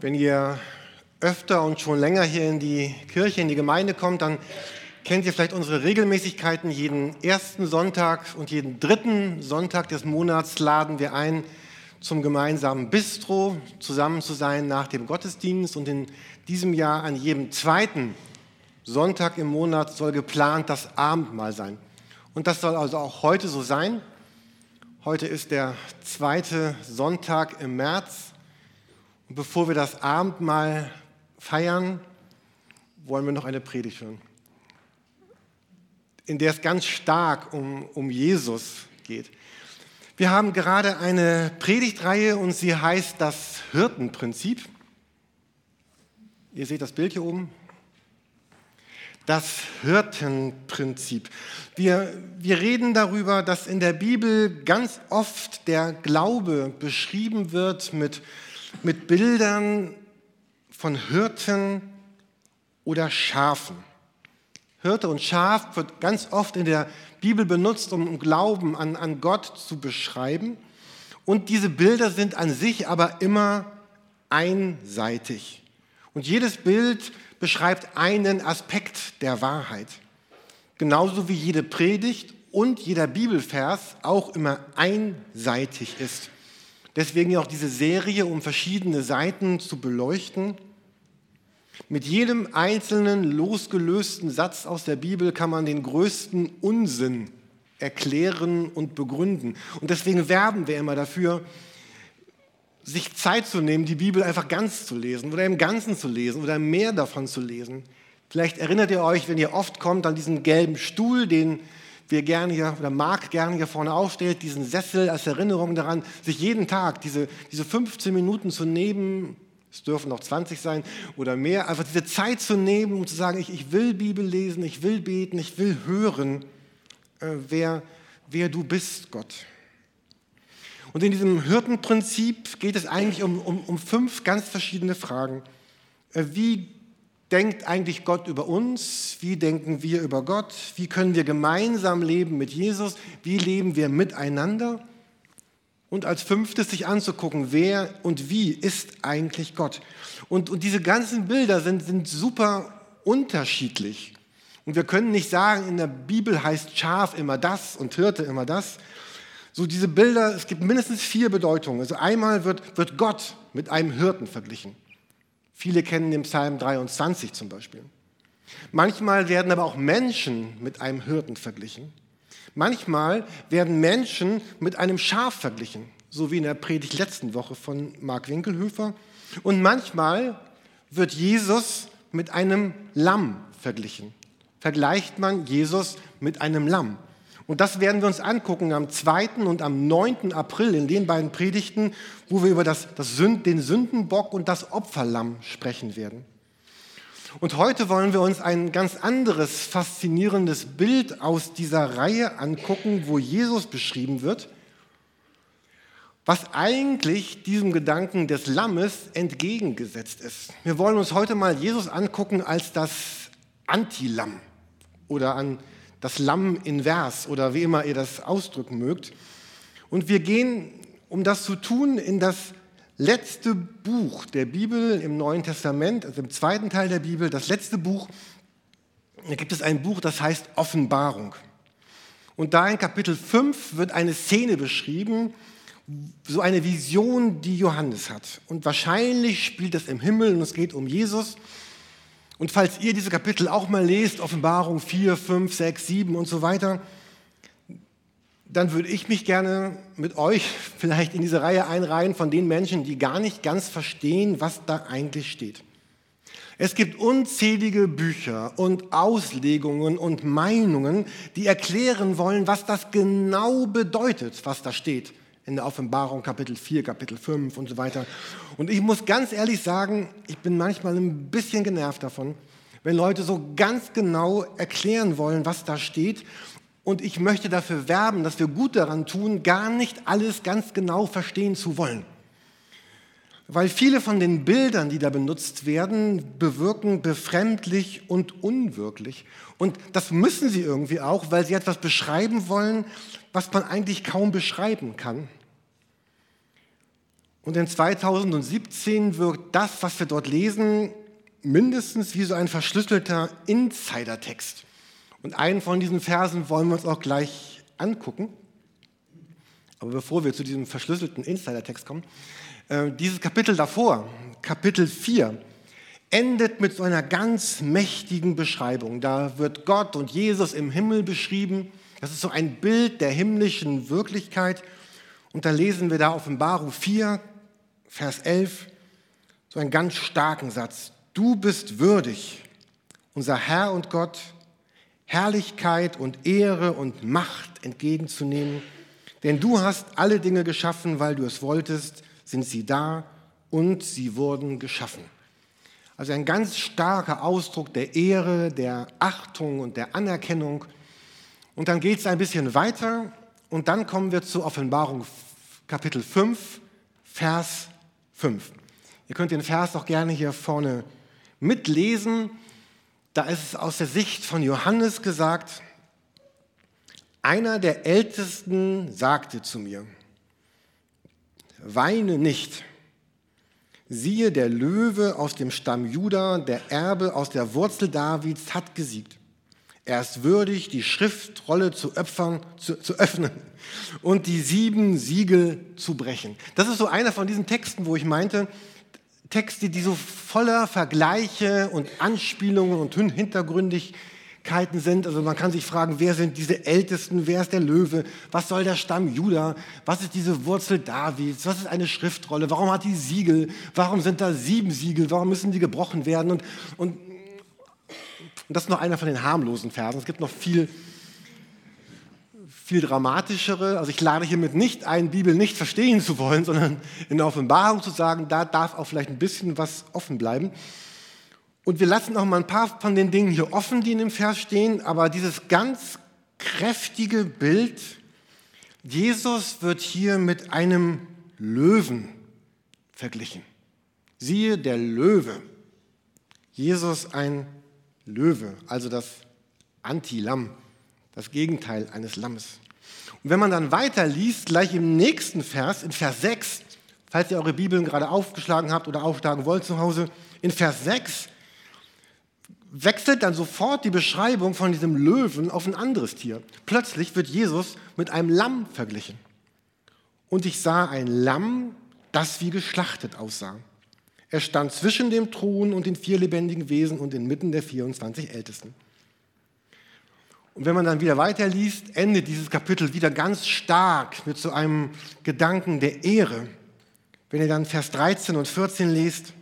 Wenn ihr öfter und schon länger hier in die Kirche, in die Gemeinde kommt, dann kennt ihr vielleicht unsere Regelmäßigkeiten. Jeden ersten Sonntag und jeden dritten Sonntag des Monats laden wir ein, zum gemeinsamen Bistro zusammen zu sein nach dem Gottesdienst. Und in diesem Jahr an jedem zweiten Sonntag im Monat soll geplant das Abendmahl sein. Und das soll also auch heute so sein. Heute ist der zweite Sonntag im März. Und bevor wir das Abendmahl feiern, wollen wir noch eine Predigt hören, in der es ganz stark um, um Jesus geht. Wir haben gerade eine Predigtreihe und sie heißt das Hirtenprinzip. Ihr seht das Bild hier oben. Das Hirtenprinzip. Wir, wir reden darüber, dass in der Bibel ganz oft der Glaube beschrieben wird mit mit Bildern von Hirten oder Schafen. Hirte und Schaf wird ganz oft in der Bibel benutzt, um Glauben an, an Gott zu beschreiben. Und diese Bilder sind an sich aber immer einseitig. Und jedes Bild beschreibt einen Aspekt der Wahrheit. Genauso wie jede Predigt und jeder Bibelvers auch immer einseitig ist. Deswegen auch diese Serie, um verschiedene Seiten zu beleuchten. Mit jedem einzelnen losgelösten Satz aus der Bibel kann man den größten Unsinn erklären und begründen. Und deswegen werben wir immer dafür, sich Zeit zu nehmen, die Bibel einfach ganz zu lesen oder im Ganzen zu lesen oder mehr davon zu lesen. Vielleicht erinnert ihr euch, wenn ihr oft kommt, an diesen gelben Stuhl, den wir gerne hier, oder Marc gerne hier vorne aufstellt, diesen Sessel als Erinnerung daran, sich jeden Tag diese, diese 15 Minuten zu nehmen, es dürfen noch 20 sein oder mehr, einfach diese Zeit zu nehmen, um zu sagen, ich, ich will Bibel lesen, ich will beten, ich will hören, äh, wer, wer du bist, Gott. Und in diesem Hirtenprinzip geht es eigentlich um, um, um fünf ganz verschiedene Fragen. Äh, wie denkt eigentlich Gott über uns? Wie denken wir über Gott? Wie können wir gemeinsam leben mit Jesus? Wie leben wir miteinander? Und als fünftes sich anzugucken, wer und wie ist eigentlich Gott? Und, und diese ganzen Bilder sind, sind super unterschiedlich. Und wir können nicht sagen, in der Bibel heißt Schaf immer das und Hirte immer das. So diese Bilder, es gibt mindestens vier Bedeutungen. Also einmal wird, wird Gott mit einem Hirten verglichen. Viele kennen den Psalm 23 zum Beispiel. Manchmal werden aber auch Menschen mit einem Hirten verglichen. Manchmal werden Menschen mit einem Schaf verglichen, so wie in der Predigt letzten Woche von Mark Winkelhöfer. Und manchmal wird Jesus mit einem Lamm verglichen. Vergleicht man Jesus mit einem Lamm. Und das werden wir uns angucken am 2. und am 9. April in den beiden Predigten, wo wir über das, das Sünd, den Sündenbock und das Opferlamm sprechen werden. Und heute wollen wir uns ein ganz anderes, faszinierendes Bild aus dieser Reihe angucken, wo Jesus beschrieben wird, was eigentlich diesem Gedanken des Lammes entgegengesetzt ist. Wir wollen uns heute mal Jesus angucken als das Anti-Lamm oder an das Lamm in Vers oder wie immer ihr das ausdrücken mögt. Und wir gehen, um das zu tun, in das letzte Buch der Bibel im Neuen Testament, also im zweiten Teil der Bibel, das letzte Buch. Da gibt es ein Buch, das heißt Offenbarung. Und da in Kapitel 5 wird eine Szene beschrieben, so eine Vision, die Johannes hat. Und wahrscheinlich spielt das im Himmel und es geht um Jesus. Und falls ihr diese Kapitel auch mal lest, Offenbarung 4, 5, 6, 7 und so weiter, dann würde ich mich gerne mit euch vielleicht in diese Reihe einreihen von den Menschen, die gar nicht ganz verstehen, was da eigentlich steht. Es gibt unzählige Bücher und Auslegungen und Meinungen, die erklären wollen, was das genau bedeutet, was da steht in der Offenbarung Kapitel 4, Kapitel 5 und so weiter. Und ich muss ganz ehrlich sagen, ich bin manchmal ein bisschen genervt davon, wenn Leute so ganz genau erklären wollen, was da steht. Und ich möchte dafür werben, dass wir gut daran tun, gar nicht alles ganz genau verstehen zu wollen. Weil viele von den Bildern, die da benutzt werden, bewirken befremdlich und unwirklich. Und das müssen sie irgendwie auch, weil sie etwas beschreiben wollen, was man eigentlich kaum beschreiben kann. Und in 2017 wirkt das, was wir dort lesen, mindestens wie so ein verschlüsselter Insider-Text. Und einen von diesen Versen wollen wir uns auch gleich angucken. Aber bevor wir zu diesem verschlüsselten Insider-Text kommen, äh, dieses Kapitel davor, Kapitel 4, endet mit so einer ganz mächtigen Beschreibung. Da wird Gott und Jesus im Himmel beschrieben. Das ist so ein Bild der himmlischen Wirklichkeit. Und da lesen wir da Offenbarung 4, Vers 11, so einen ganz starken Satz. Du bist würdig, unser Herr und Gott, Herrlichkeit und Ehre und Macht entgegenzunehmen. Denn du hast alle Dinge geschaffen, weil du es wolltest, sind sie da und sie wurden geschaffen. Also ein ganz starker Ausdruck der Ehre, der Achtung und der Anerkennung. Und dann geht es ein bisschen weiter und dann kommen wir zur Offenbarung Kapitel 5, Vers 5. Ihr könnt den Vers auch gerne hier vorne mitlesen. Da ist es aus der Sicht von Johannes gesagt, einer der Ältesten sagte zu mir, weine nicht. Siehe, der Löwe aus dem Stamm Juda, der Erbe aus der Wurzel Davids, hat gesiegt. Er ist würdig, die Schriftrolle zu, öpfern, zu, zu, öffnen und die sieben Siegel zu brechen. Das ist so einer von diesen Texten, wo ich meinte, Texte, die so voller Vergleiche und Anspielungen und Hintergründig Möglichkeiten sind. Also man kann sich fragen, wer sind diese Ältesten, wer ist der Löwe, was soll der Stamm Juda, was ist diese Wurzel Davids, was ist eine Schriftrolle, warum hat die Siegel, warum sind da sieben Siegel, warum müssen die gebrochen werden? Und, und, und das ist noch einer von den harmlosen Versen. Es gibt noch viel, viel dramatischere. Also ich lade hiermit nicht ein, Bibel nicht verstehen zu wollen, sondern in der Offenbarung zu sagen, da darf auch vielleicht ein bisschen was offen bleiben. Und wir lassen auch mal ein paar von den Dingen hier offen, die in dem Vers stehen, aber dieses ganz kräftige Bild, Jesus wird hier mit einem Löwen verglichen. Siehe der Löwe. Jesus ein Löwe, also das Anti-Lamm, das Gegenteil eines Lammes. Und wenn man dann weiter liest, gleich im nächsten Vers, in Vers 6, falls ihr eure Bibeln gerade aufgeschlagen habt oder aufschlagen wollt zu Hause, in Vers 6 wechselt dann sofort die Beschreibung von diesem Löwen auf ein anderes Tier. Plötzlich wird Jesus mit einem Lamm verglichen. Und ich sah ein Lamm, das wie geschlachtet aussah. Er stand zwischen dem Thron und den vier lebendigen Wesen und inmitten der 24 Ältesten. Und wenn man dann wieder weiterliest, endet dieses Kapitel wieder ganz stark mit so einem Gedanken der Ehre. Wenn ihr dann Vers 13 und 14 lest,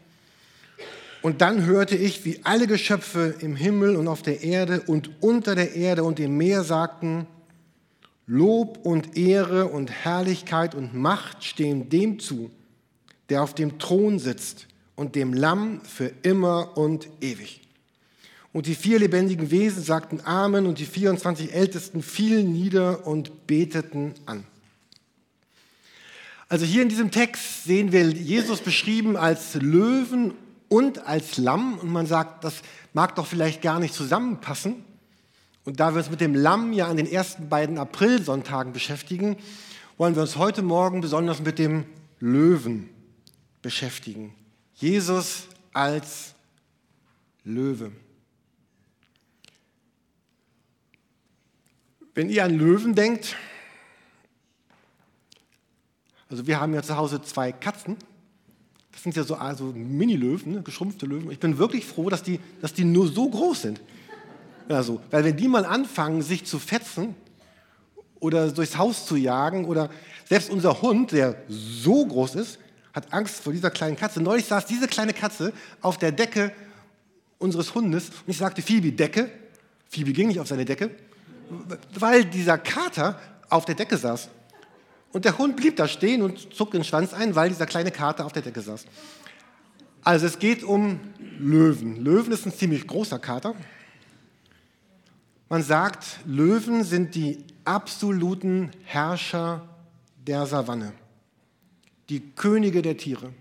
und dann hörte ich, wie alle Geschöpfe im Himmel und auf der Erde und unter der Erde und im Meer sagten, Lob und Ehre und Herrlichkeit und Macht stehen dem zu, der auf dem Thron sitzt und dem Lamm für immer und ewig. Und die vier lebendigen Wesen sagten Amen und die 24 Ältesten fielen nieder und beteten an. Also hier in diesem Text sehen wir Jesus beschrieben als Löwen und als Lamm. Und man sagt, das mag doch vielleicht gar nicht zusammenpassen. Und da wir uns mit dem Lamm ja an den ersten beiden Aprilsonntagen beschäftigen, wollen wir uns heute Morgen besonders mit dem Löwen beschäftigen. Jesus als Löwe. Wenn ihr an Löwen denkt, also wir haben ja zu Hause zwei Katzen das sind ja so also Mini-Löwen, ne? geschrumpfte Löwen. Ich bin wirklich froh, dass die, dass die nur so groß sind. Also, weil wenn die mal anfangen, sich zu fetzen oder durchs Haus zu jagen oder selbst unser Hund, der so groß ist, hat Angst vor dieser kleinen Katze. Neulich saß diese kleine Katze auf der Decke unseres Hundes und ich sagte, Phoebe, Decke. Phoebe ging nicht auf seine Decke, weil dieser Kater auf der Decke saß. Und der Hund blieb da stehen und zog den Schwanz ein, weil dieser kleine Kater auf der Decke saß. Also es geht um Löwen. Löwen ist ein ziemlich großer Kater. Man sagt, Löwen sind die absoluten Herrscher der Savanne, die Könige der Tiere.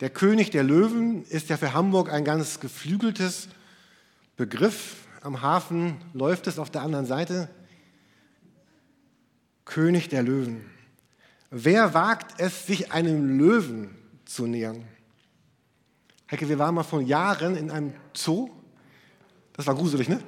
Der König der Löwen ist ja für Hamburg ein ganz geflügeltes Begriff. Am Hafen läuft es auf der anderen Seite König der Löwen. Wer wagt es, sich einem Löwen zu nähern? Hecke, wir waren mal vor Jahren in einem Zoo. Das war gruselig, ne?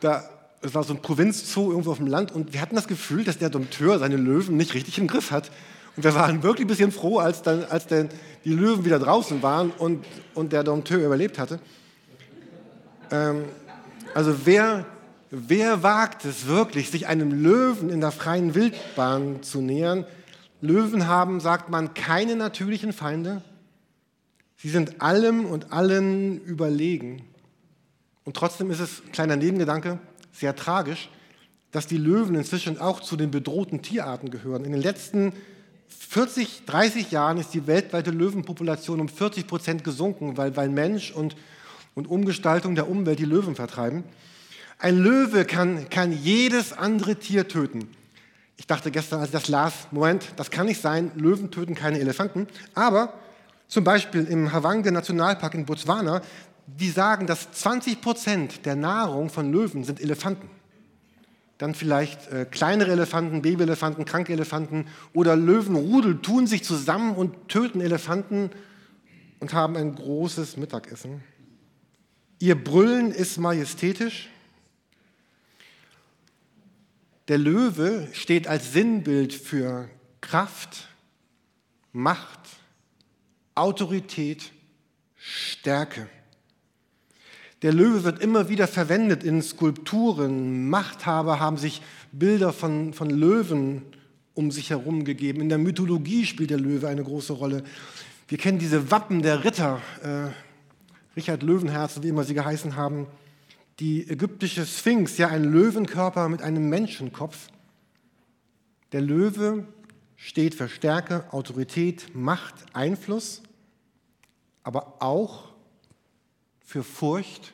Da, es war so ein Provinzzoo irgendwo auf dem Land und wir hatten das Gefühl, dass der Dompteur seine Löwen nicht richtig im Griff hat. Und wir waren wirklich ein bisschen froh, als, dann, als dann die Löwen wieder draußen waren und, und der Dompteur überlebt hatte. Ähm, also wer, wer wagt es wirklich, sich einem Löwen in der freien Wildbahn zu nähern? Löwen haben, sagt man, keine natürlichen Feinde. Sie sind allem und allen überlegen. Und trotzdem ist es, kleiner Nebengedanke, sehr tragisch, dass die Löwen inzwischen auch zu den bedrohten Tierarten gehören. In den letzten 40, 30 Jahren ist die weltweite Löwenpopulation um 40 Prozent gesunken, weil, weil Mensch und, und Umgestaltung der Umwelt die Löwen vertreiben. Ein Löwe kann, kann jedes andere Tier töten. Ich dachte gestern, als ich das las, Moment, das kann nicht sein, Löwen töten keine Elefanten. Aber zum Beispiel im Havange Nationalpark in Botswana, die sagen, dass 20 Prozent der Nahrung von Löwen sind Elefanten. Dann vielleicht äh, kleinere Elefanten, Babyelefanten, kranke Elefanten oder Löwenrudel tun sich zusammen und töten Elefanten und haben ein großes Mittagessen. Ihr Brüllen ist majestätisch der Löwe steht als Sinnbild für Kraft, Macht, Autorität, Stärke. Der Löwe wird immer wieder verwendet in Skulpturen. Machthaber haben sich Bilder von, von Löwen um sich herum gegeben. In der Mythologie spielt der Löwe eine große Rolle. Wir kennen diese Wappen der Ritter, äh, Richard Löwenherz, wie immer sie geheißen haben die ägyptische Sphinx, ja ein Löwenkörper mit einem Menschenkopf. Der Löwe steht für Stärke, Autorität, Macht, Einfluss, aber auch für Furcht,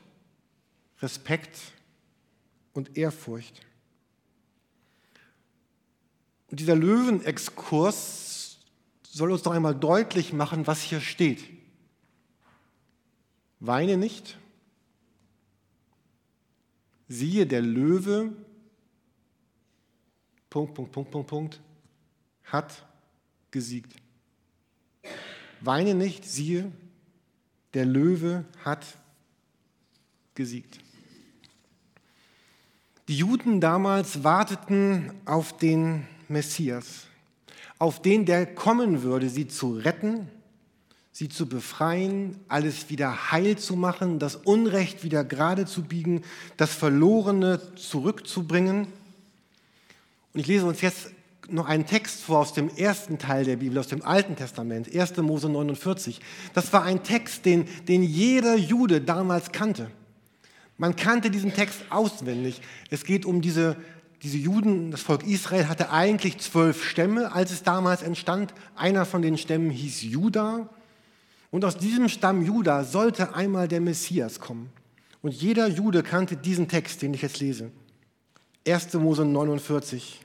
Respekt und Ehrfurcht. Und dieser Löwenexkurs soll uns noch einmal deutlich machen, was hier steht. Weine nicht, siehe, der Löwe, Punkt, Punkt, Punkt, Punkt, Punkt, hat gesiegt. Weine nicht, siehe, der Löwe hat gesiegt. Die Juden damals warteten auf den Messias, auf den, der kommen würde, sie zu retten sie zu befreien, alles wieder heil zu machen, das Unrecht wieder gerade zu biegen, das Verlorene zurückzubringen. Und ich lese uns jetzt noch einen Text vor aus dem ersten Teil der Bibel, aus dem Alten Testament, 1. Mose 49. Das war ein Text, den, den jeder Jude damals kannte. Man kannte diesen Text auswendig. Es geht um diese, diese Juden, das Volk Israel hatte eigentlich zwölf Stämme, als es damals entstand. Einer von den Stämmen hieß Judah. Und aus diesem Stamm Juda sollte einmal der Messias kommen. Und jeder Jude kannte diesen Text, den ich jetzt lese. 1. Mose 49,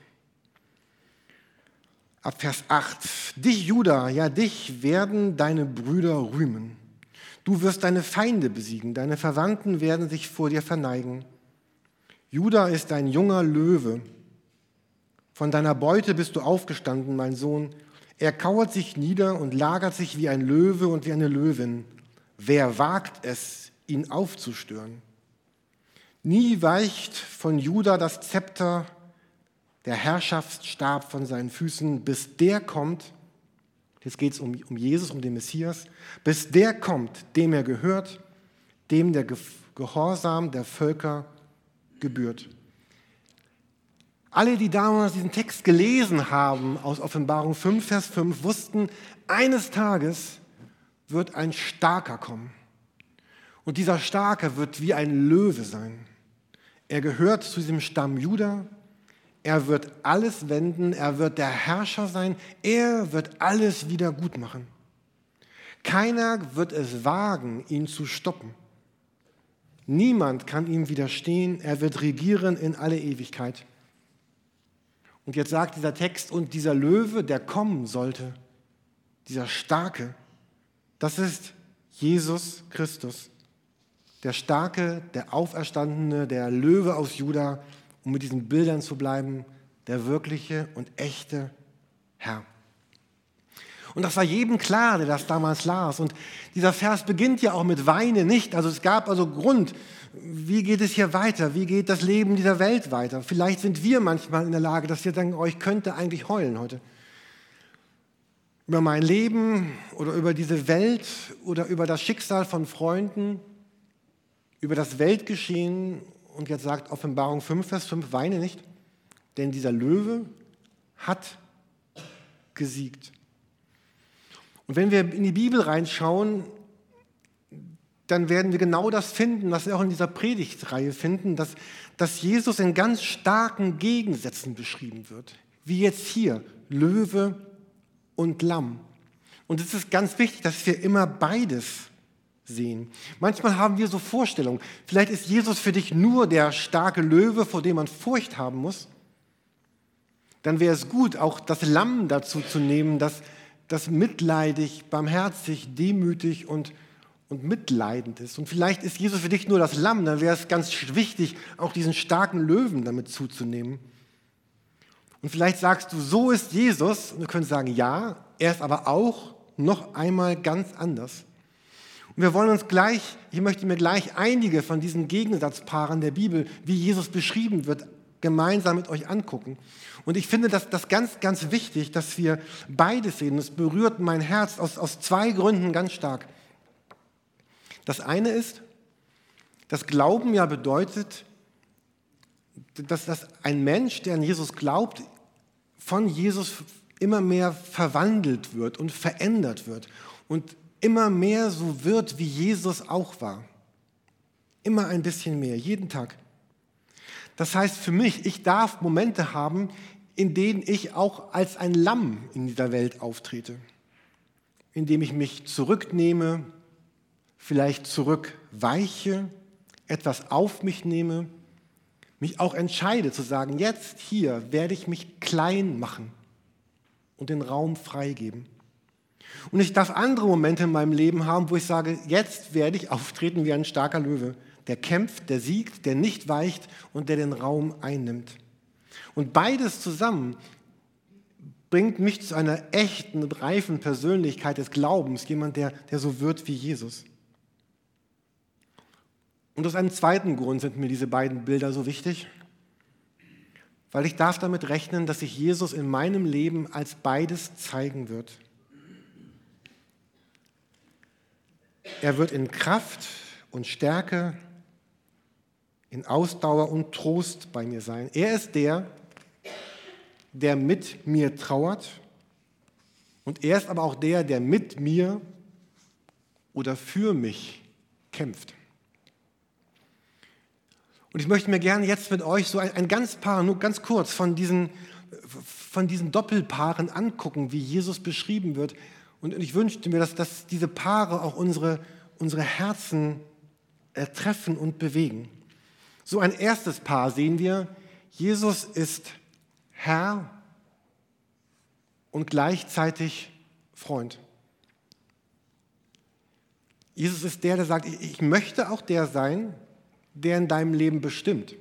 ab Vers 8. Dich, Juda, ja dich werden deine Brüder rühmen. Du wirst deine Feinde besiegen, deine Verwandten werden sich vor dir verneigen. Juda ist ein junger Löwe. Von deiner Beute bist du aufgestanden, mein Sohn. Er kauert sich nieder und lagert sich wie ein Löwe und wie eine Löwin. Wer wagt es, ihn aufzustören? Nie weicht von Juda das Zepter, der Herrschaftsstab von seinen Füßen, bis der kommt, jetzt geht es um, um Jesus, um den Messias, bis der kommt, dem er gehört, dem der Gehorsam der Völker gebührt. Alle, die damals diesen Text gelesen haben aus Offenbarung 5, Vers 5, wussten, eines Tages wird ein Starker kommen. Und dieser Starker wird wie ein Löwe sein. Er gehört zu diesem Stamm Juda. Er wird alles wenden. Er wird der Herrscher sein. Er wird alles wieder gut machen. Keiner wird es wagen, ihn zu stoppen. Niemand kann ihm widerstehen. Er wird regieren in alle Ewigkeit. Und jetzt sagt dieser Text, und dieser Löwe, der kommen sollte, dieser Starke, das ist Jesus Christus. Der Starke, der Auferstandene, der Löwe aus Juda, um mit diesen Bildern zu bleiben, der wirkliche und echte Herr. Und das war jedem klar, der das damals las. Und dieser Vers beginnt ja auch mit Weine nicht. Also es gab also Grund, wie geht es hier weiter? Wie geht das Leben dieser Welt weiter? Vielleicht sind wir manchmal in der Lage, dass wir denken, oh, könnte eigentlich heulen heute. Über mein Leben oder über diese Welt oder über das Schicksal von Freunden, über das Weltgeschehen. Und jetzt sagt Offenbarung 5, Vers 5, weine nicht, denn dieser Löwe hat gesiegt. Und wenn wir in die Bibel reinschauen, dann werden wir genau das finden, was wir auch in dieser Predigtreihe finden, dass, dass Jesus in ganz starken Gegensätzen beschrieben wird. Wie jetzt hier, Löwe und Lamm. Und es ist ganz wichtig, dass wir immer beides sehen. Manchmal haben wir so Vorstellungen. Vielleicht ist Jesus für dich nur der starke Löwe, vor dem man Furcht haben muss. Dann wäre es gut, auch das Lamm dazu zu nehmen, das das mitleidig, barmherzig, demütig und, und mitleidend ist. Und vielleicht ist Jesus für dich nur das Lamm, dann wäre es ganz wichtig, auch diesen starken Löwen damit zuzunehmen. Und vielleicht sagst du, so ist Jesus, und du könntest sagen, ja, er ist aber auch noch einmal ganz anders. Und wir wollen uns gleich, ich möchte mir gleich einige von diesen Gegensatzpaaren der Bibel, wie Jesus beschrieben wird, gemeinsam mit euch angucken. Und ich finde das, das ganz, ganz wichtig, dass wir beides sehen. Es berührt mein Herz aus, aus zwei Gründen ganz stark. Das eine ist, dass Glauben ja bedeutet, dass, dass ein Mensch, der an Jesus glaubt, von Jesus immer mehr verwandelt wird und verändert wird und immer mehr so wird, wie Jesus auch war. Immer ein bisschen mehr, jeden Tag. Das heißt für mich, ich darf Momente haben, in denen ich auch als ein Lamm in dieser Welt auftrete, indem ich mich zurücknehme, vielleicht zurückweiche, etwas auf mich nehme, mich auch entscheide zu sagen, jetzt hier werde ich mich klein machen und den Raum freigeben. Und ich darf andere Momente in meinem Leben haben, wo ich sage, jetzt werde ich auftreten wie ein starker Löwe, der kämpft, der siegt, der nicht weicht und der den Raum einnimmt. Und beides zusammen bringt mich zu einer echten, reifen Persönlichkeit des Glaubens, jemand, der, der so wird wie Jesus. Und aus einem zweiten Grund sind mir diese beiden Bilder so wichtig, weil ich darf damit rechnen, dass sich Jesus in meinem Leben als beides zeigen wird. Er wird in Kraft und Stärke, in Ausdauer und Trost bei mir sein. Er ist der, der mit mir trauert und er ist aber auch der, der mit mir oder für mich kämpft. Und ich möchte mir gerne jetzt mit euch so ein, ein ganz paar, nur ganz kurz von diesen, von diesen Doppelpaaren angucken, wie Jesus beschrieben wird. Und ich wünschte mir, dass, dass diese Paare auch unsere, unsere Herzen treffen und bewegen. So ein erstes Paar sehen wir, Jesus ist Herr und gleichzeitig Freund. Jesus ist der, der sagt, ich möchte auch der sein, der in deinem Leben bestimmt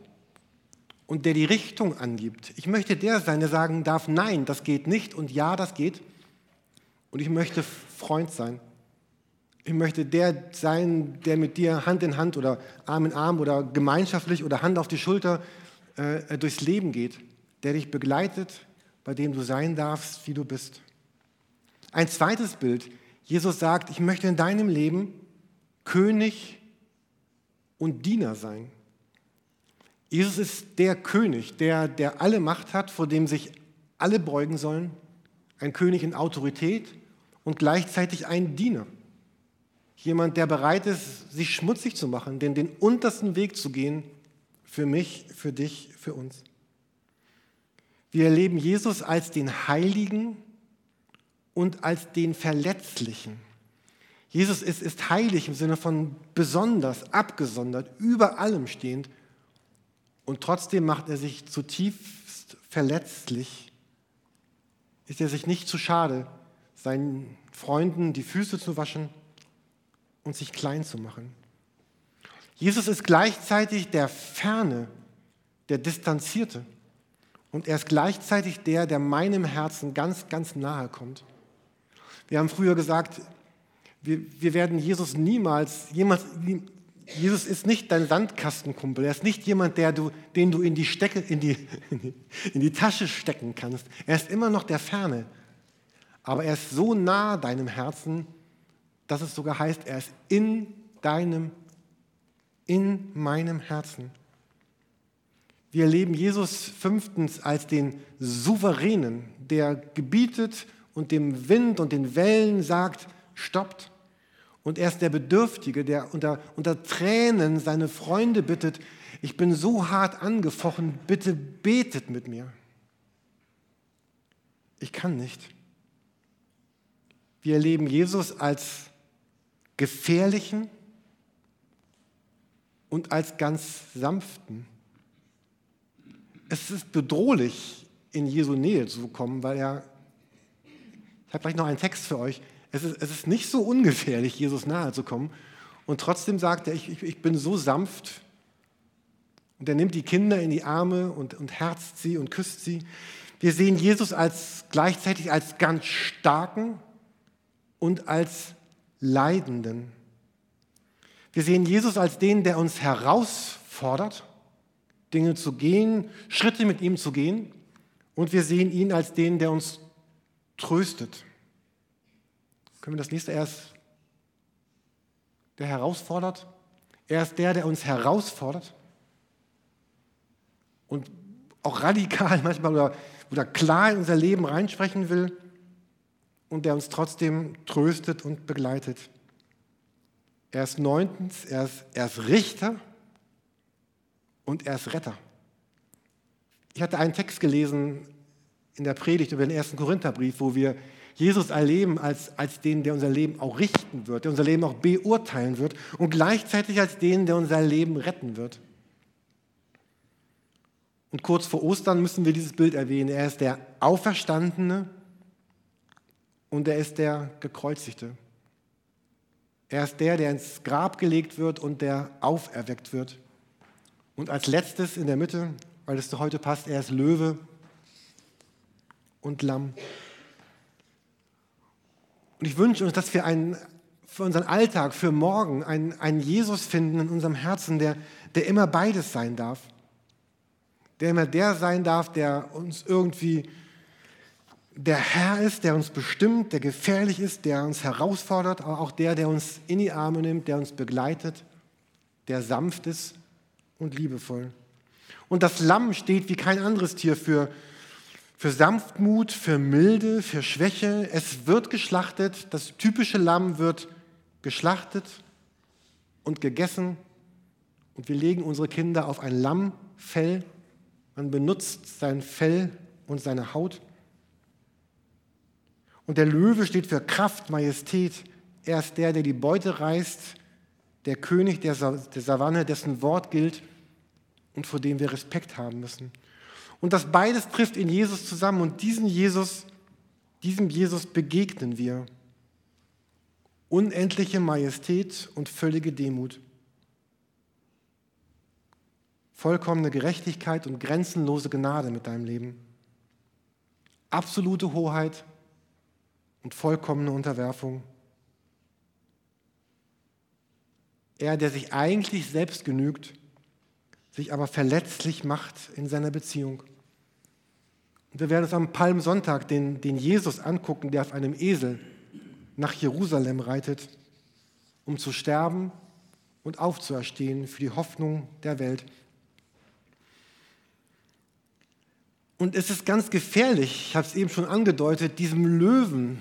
und der die Richtung angibt. Ich möchte der sein, der sagen darf, nein, das geht nicht und ja, das geht. Und ich möchte Freund sein. Ich möchte der sein, der mit dir Hand in Hand oder Arm in Arm oder gemeinschaftlich oder Hand auf die Schulter äh, durchs Leben geht, der dich begleitet, bei dem du sein darfst, wie du bist. Ein zweites Bild. Jesus sagt, ich möchte in deinem Leben König und Diener sein. Jesus ist der König, der, der alle Macht hat, vor dem sich alle beugen sollen. Ein König in Autorität und gleichzeitig ein Diener. Jemand, der bereit ist, sich schmutzig zu machen, den, den untersten Weg zu gehen für mich, für dich, für uns. Wir erleben Jesus als den Heiligen und als den Verletzlichen. Jesus ist, ist heilig im Sinne von besonders, abgesondert, über allem stehend. Und trotzdem macht er sich zutiefst verletzlich. Ist er sich nicht zu schade, seinen Freunden die Füße zu waschen und sich klein zu machen. Jesus ist gleichzeitig der Ferne, der Distanzierte. Und er ist gleichzeitig der, der meinem Herzen ganz, ganz nahe kommt. Wir haben früher gesagt, wir, wir werden Jesus niemals, jemals, Jesus ist nicht dein Sandkastenkumpel. Er ist nicht jemand, der du, den du in die, Stecke, in, die, in die Tasche stecken kannst. Er ist immer noch der Ferne. Aber er ist so nah deinem Herzen, dass es sogar heißt, er ist in deinem, in meinem Herzen. Wir erleben Jesus fünftens als den Souveränen, der gebietet und dem Wind und den Wellen sagt, stoppt. Und er ist der Bedürftige, der unter, unter Tränen seine Freunde bittet, ich bin so hart angefochten, bitte betet mit mir. Ich kann nicht. Wir erleben Jesus als gefährlichen und als ganz sanften. Es ist bedrohlich, in Jesu Nähe zu kommen, weil er, ich habe gleich noch einen Text für euch, es ist, es ist nicht so ungefährlich, Jesus nahe zu kommen. Und trotzdem sagt er, ich, ich, ich bin so sanft. Und er nimmt die Kinder in die Arme und, und herzt sie und küsst sie. Wir sehen Jesus als gleichzeitig als ganz starken und als leidenden. Wir sehen Jesus als den, der uns herausfordert, Dinge zu gehen, Schritte mit ihm zu gehen. Und wir sehen ihn als den, der uns tröstet. Können wir das nächste erst, der herausfordert? Er ist der, der uns herausfordert und auch radikal manchmal oder, oder klar in unser Leben reinsprechen will und der uns trotzdem tröstet und begleitet. Er ist neuntens, er ist, er ist Richter und er ist Retter. Ich hatte einen Text gelesen in der Predigt über den ersten Korintherbrief, wo wir Jesus erleben als, als den, der unser Leben auch richten wird, der unser Leben auch beurteilen wird und gleichzeitig als den, der unser Leben retten wird. Und kurz vor Ostern müssen wir dieses Bild erwähnen. Er ist der Auferstandene und er ist der Gekreuzigte. Er ist der, der ins Grab gelegt wird und der auferweckt wird. Und als letztes in der Mitte, weil es heute passt, er ist Löwe und Lamm. Und ich wünsche uns, dass wir einen, für unseren Alltag, für morgen, einen, einen Jesus finden in unserem Herzen, der, der immer beides sein darf. Der immer der sein darf, der uns irgendwie der Herr ist, der uns bestimmt, der gefährlich ist, der uns herausfordert, aber auch der, der uns in die Arme nimmt, der uns begleitet, der sanft ist und liebevoll. Und das Lamm steht wie kein anderes Tier für für Sanftmut, für Milde, für Schwäche. Es wird geschlachtet, das typische Lamm wird geschlachtet und gegessen. Und wir legen unsere Kinder auf ein Lammfell. Man benutzt sein Fell und seine Haut. Und der Löwe steht für Kraft, Majestät. Er ist der, der die Beute reißt, der König der, Savanne, dessen Wort gilt und vor dem wir Respekt haben müssen. Und das beides trifft in Jesus zusammen und diesen Jesus, diesem Jesus begegnen wir. Unendliche Majestät und völlige Demut. Vollkommene Gerechtigkeit und grenzenlose Gnade mit deinem Leben. Absolute Hoheit und vollkommene Unterwerfung. Er, der sich eigentlich selbst genügt, sich aber verletzlich macht in seiner Beziehung. Und wir werden uns am Palmsonntag den, den Jesus angucken, der auf einem Esel nach Jerusalem reitet, um zu sterben und aufzuerstehen für die Hoffnung der Welt. Und es ist ganz gefährlich, ich habe es eben schon angedeutet, diesem Löwen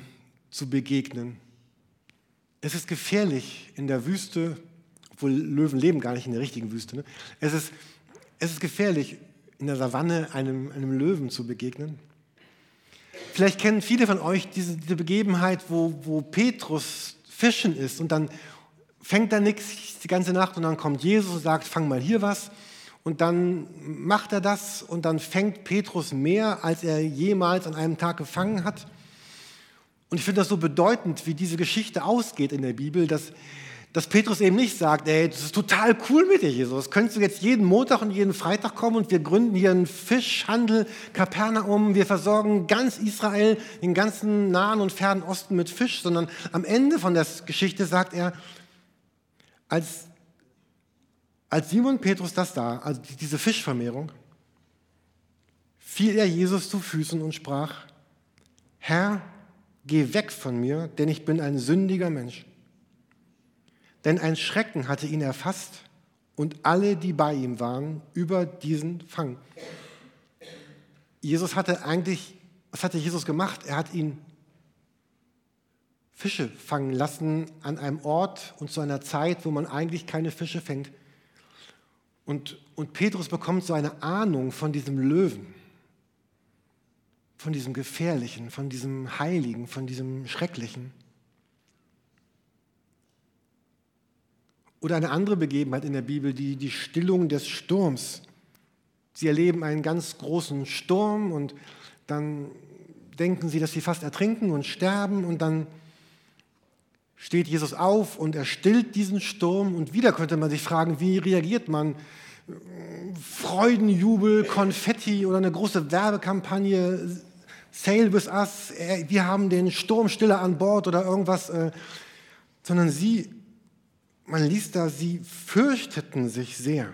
zu begegnen. Es ist gefährlich in der Wüste, obwohl Löwen leben gar nicht in der richtigen Wüste. Ne? Es, ist, es ist gefährlich, in der Savanne einem, einem Löwen zu begegnen. Vielleicht kennen viele von euch diese, diese Begebenheit, wo, wo Petrus fischen ist und dann fängt er nichts die ganze Nacht und dann kommt Jesus und sagt, fang mal hier was. Und dann macht er das und dann fängt Petrus mehr, als er jemals an einem Tag gefangen hat. Und ich finde das so bedeutend, wie diese Geschichte ausgeht in der Bibel, dass, dass Petrus eben nicht sagt, ey, das ist total cool mit dir, Jesus. Könntest du jetzt jeden Montag und jeden Freitag kommen und wir gründen hier einen Fischhandel, Kapernaum, wir versorgen ganz Israel, den ganzen Nahen und Fernen Osten mit Fisch, sondern am Ende von der Geschichte sagt er, als, als Simon Petrus das da, also diese Fischvermehrung, fiel er Jesus zu Füßen und sprach, Herr, geh weg von mir, denn ich bin ein sündiger Mensch. Denn ein Schrecken hatte ihn erfasst und alle, die bei ihm waren, über diesen Fang. Jesus hatte eigentlich, was hatte Jesus gemacht? Er hat ihn Fische fangen lassen an einem Ort und zu einer Zeit, wo man eigentlich keine Fische fängt. Und, und Petrus bekommt so eine Ahnung von diesem Löwen, von diesem Gefährlichen, von diesem Heiligen, von diesem Schrecklichen. Oder eine andere Begebenheit in der Bibel, die, die Stillung des Sturms. Sie erleben einen ganz großen Sturm und dann denken sie, dass sie fast ertrinken und sterben und dann steht Jesus auf und er stillt diesen Sturm und wieder könnte man sich fragen, wie reagiert man? Freudenjubel, Konfetti oder eine große Werbekampagne, Sail with us, wir haben den Sturmstiller an Bord oder irgendwas, äh, sondern sie man liest da, sie fürchteten sich sehr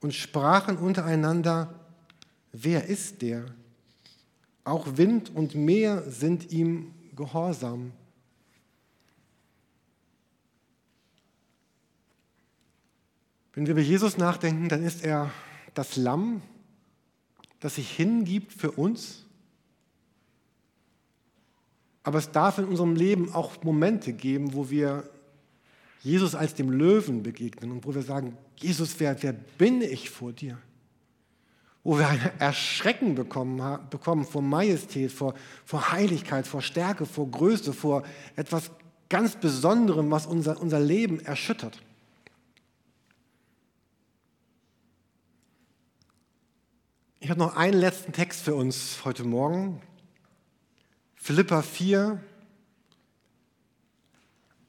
und sprachen untereinander, wer ist der? Auch Wind und Meer sind ihm gehorsam. Wenn wir über Jesus nachdenken, dann ist er das Lamm, das sich hingibt für uns. Aber es darf in unserem Leben auch Momente geben, wo wir Jesus als dem Löwen begegnen und wo wir sagen, Jesus, wer, wer bin ich vor dir? Wo wir ein Erschrecken bekommen, bekommen vor Majestät, vor, vor Heiligkeit, vor Stärke, vor Größe, vor etwas ganz Besonderem, was unser, unser Leben erschüttert. Ich habe noch einen letzten Text für uns heute Morgen. Philippa 4,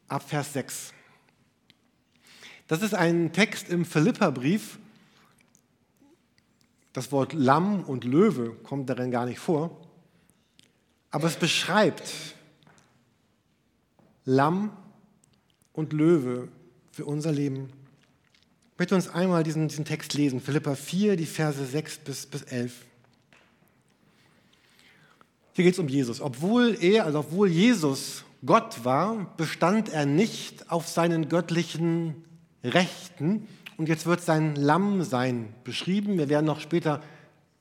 ab Vers 6. Das ist ein Text im Philipperbrief. Das Wort Lamm und Löwe kommt darin gar nicht vor. Aber es beschreibt Lamm und Löwe für unser Leben. Möchte uns einmal diesen, diesen Text lesen. Philippa 4, die Verse 6 bis, bis 11. Hier geht es um Jesus. Obwohl er, also obwohl Jesus Gott war, bestand er nicht auf seinen göttlichen Rechten. Und jetzt wird sein Lammsein beschrieben. Wir werden noch später,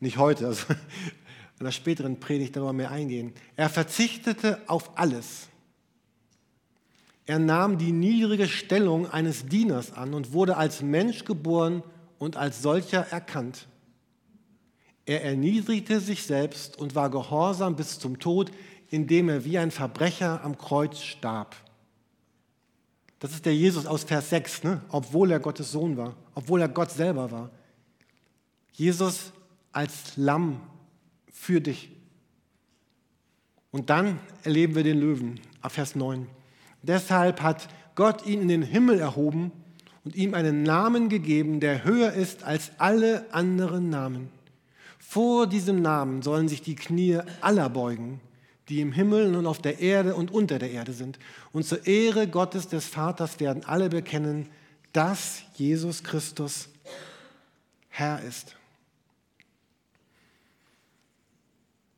nicht heute, also in der späteren Predigt darüber mehr eingehen. Er verzichtete auf alles. Er nahm die niedrige Stellung eines Dieners an und wurde als Mensch geboren und als solcher erkannt. Er erniedrigte sich selbst und war gehorsam bis zum Tod, indem er wie ein Verbrecher am Kreuz starb. Das ist der Jesus aus Vers 6, ne? obwohl er Gottes Sohn war, obwohl er Gott selber war. Jesus als Lamm für dich. Und dann erleben wir den Löwen, ab Vers 9. Deshalb hat Gott ihn in den Himmel erhoben und ihm einen Namen gegeben, der höher ist als alle anderen Namen. Vor diesem Namen sollen sich die Knie aller beugen die im Himmel und auf der Erde und unter der Erde sind. Und zur Ehre Gottes des Vaters werden alle bekennen, dass Jesus Christus Herr ist.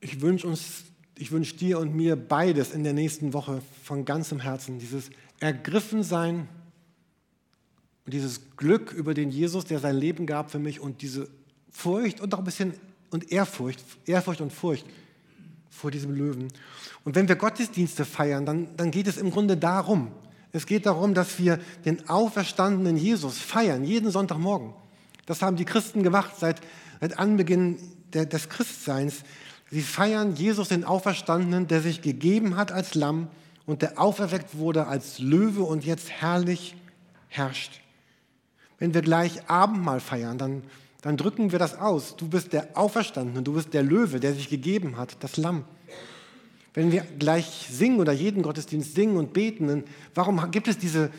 Ich wünsche uns, ich wünsche dir und mir beides in der nächsten Woche von ganzem Herzen, dieses Ergriffensein und dieses Glück über den Jesus, der sein Leben gab für mich und diese Furcht und auch ein bisschen und Ehrfurcht, Ehrfurcht und Furcht vor diesem Löwen. Und wenn wir Gottesdienste feiern, dann, dann geht es im Grunde darum. Es geht darum, dass wir den auferstandenen Jesus feiern, jeden Sonntagmorgen. Das haben die Christen gemacht seit, seit Anbeginn der, des Christseins. Sie feiern Jesus, den Auferstandenen, der sich gegeben hat als Lamm und der auferweckt wurde als Löwe und jetzt herrlich herrscht. Wenn wir gleich Abendmahl feiern, dann dann drücken wir das aus. Du bist der Auferstandene, du bist der Löwe, der sich gegeben hat, das Lamm. Wenn wir gleich singen oder jeden Gottesdienst singen und beten, warum gibt es diese...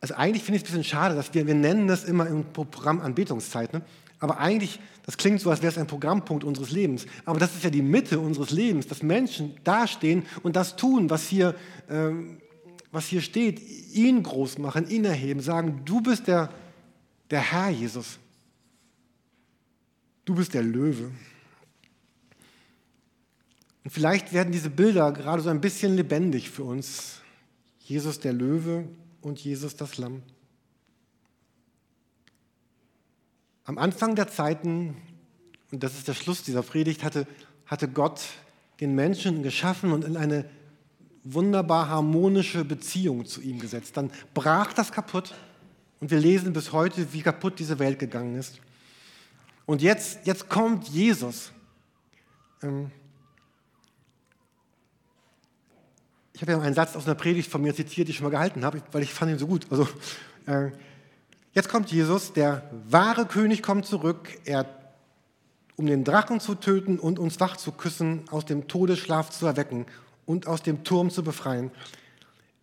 Also eigentlich finde ich es ein bisschen schade, dass wir, wir nennen das immer im Programm Anbetungszeit, ne? Aber eigentlich, das klingt so, als wäre es ein Programmpunkt unseres Lebens. Aber das ist ja die Mitte unseres Lebens, dass Menschen dastehen und das tun, was hier, äh, was hier steht, ihn groß machen, ihn erheben, sagen, du bist der, der Herr Jesus. Du bist der Löwe. Und vielleicht werden diese Bilder gerade so ein bisschen lebendig für uns. Jesus der Löwe und Jesus das Lamm. Am Anfang der Zeiten, und das ist der Schluss dieser Predigt, hatte, hatte Gott den Menschen geschaffen und in eine wunderbar harmonische Beziehung zu ihm gesetzt. Dann brach das kaputt und wir lesen bis heute, wie kaputt diese Welt gegangen ist. Und jetzt, jetzt kommt Jesus. Ähm, ich habe ja einen Satz aus einer Predigt von mir zitiert, die ich schon mal gehalten habe, weil ich fand ihn so gut. Also, äh, jetzt kommt Jesus, der wahre König kommt zurück, er, um den Drachen zu töten und uns wach zu küssen, aus dem Todesschlaf zu erwecken und aus dem Turm zu befreien.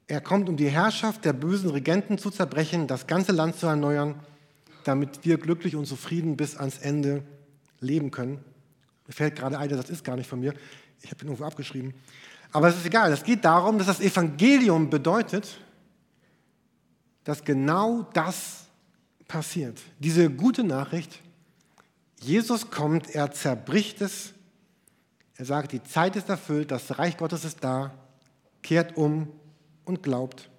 Er kommt, um die Herrschaft der bösen Regenten zu zerbrechen, das ganze Land zu erneuern damit wir glücklich und zufrieden bis ans Ende leben können. Mir fällt gerade ein, das ist gar nicht von mir. Ich habe ihn irgendwo abgeschrieben. Aber es ist egal. Es geht darum, dass das Evangelium bedeutet, dass genau das passiert. Diese gute Nachricht, Jesus kommt, er zerbricht es. Er sagt, die Zeit ist erfüllt, das Reich Gottes ist da. Kehrt um und glaubt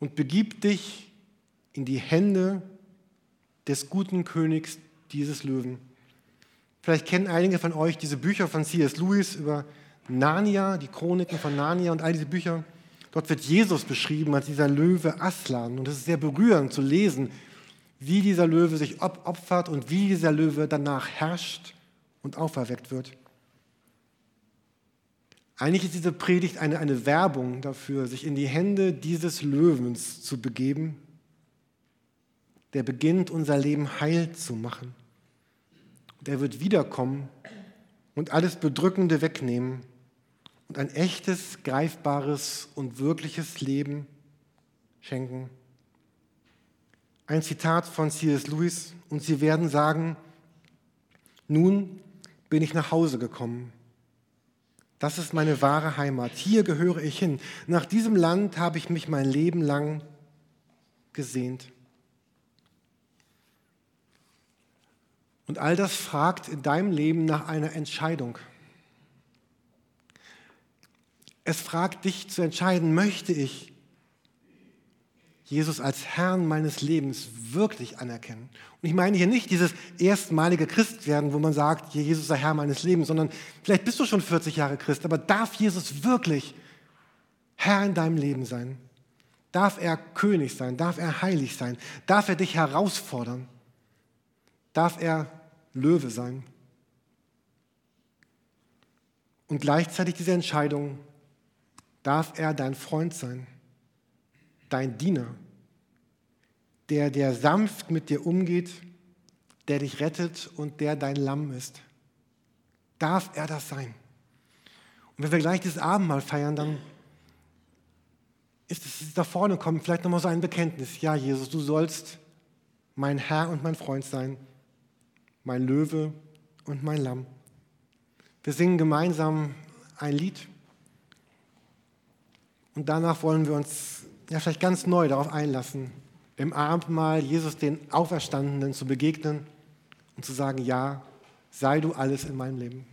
und begibt dich in die Hände des guten Königs dieses Löwen. Vielleicht kennen einige von euch diese Bücher von C.S. Lewis über Narnia, die Chroniken von Narnia und all diese Bücher. Dort wird Jesus beschrieben als dieser Löwe Aslan. Und es ist sehr berührend zu lesen, wie dieser Löwe sich opfert und wie dieser Löwe danach herrscht und auferweckt wird. Eigentlich ist diese Predigt eine, eine Werbung dafür, sich in die Hände dieses Löwens zu begeben der beginnt, unser Leben heil zu machen. Der wird wiederkommen und alles Bedrückende wegnehmen und ein echtes, greifbares und wirkliches Leben schenken. Ein Zitat von C.S. Lewis, und sie werden sagen, nun bin ich nach Hause gekommen. Das ist meine wahre Heimat. Hier gehöre ich hin. Nach diesem Land habe ich mich mein Leben lang gesehnt. Und all das fragt in deinem Leben nach einer Entscheidung. Es fragt dich zu entscheiden, möchte ich Jesus als Herrn meines Lebens wirklich anerkennen? Und ich meine hier nicht dieses erstmalige Christwerden, wo man sagt, Jesus sei Herr meines Lebens, sondern vielleicht bist du schon 40 Jahre Christ, aber darf Jesus wirklich Herr in deinem Leben sein? Darf er König sein? Darf er heilig sein? Darf er dich herausfordern? Darf er Löwe sein. Und gleichzeitig diese Entscheidung, darf er dein Freund sein, dein Diener, der, der sanft mit dir umgeht, der dich rettet und der dein Lamm ist. Darf er das sein? Und wenn wir gleich dieses Abendmahl feiern, dann ist es da vorne kommen, vielleicht nochmal so ein Bekenntnis. Ja, Jesus, du sollst mein Herr und mein Freund sein mein Löwe und mein Lamm. Wir singen gemeinsam ein Lied und danach wollen wir uns ja vielleicht ganz neu darauf einlassen, im Abendmahl Jesus den Auferstandenen zu begegnen und zu sagen, ja, sei du alles in meinem Leben.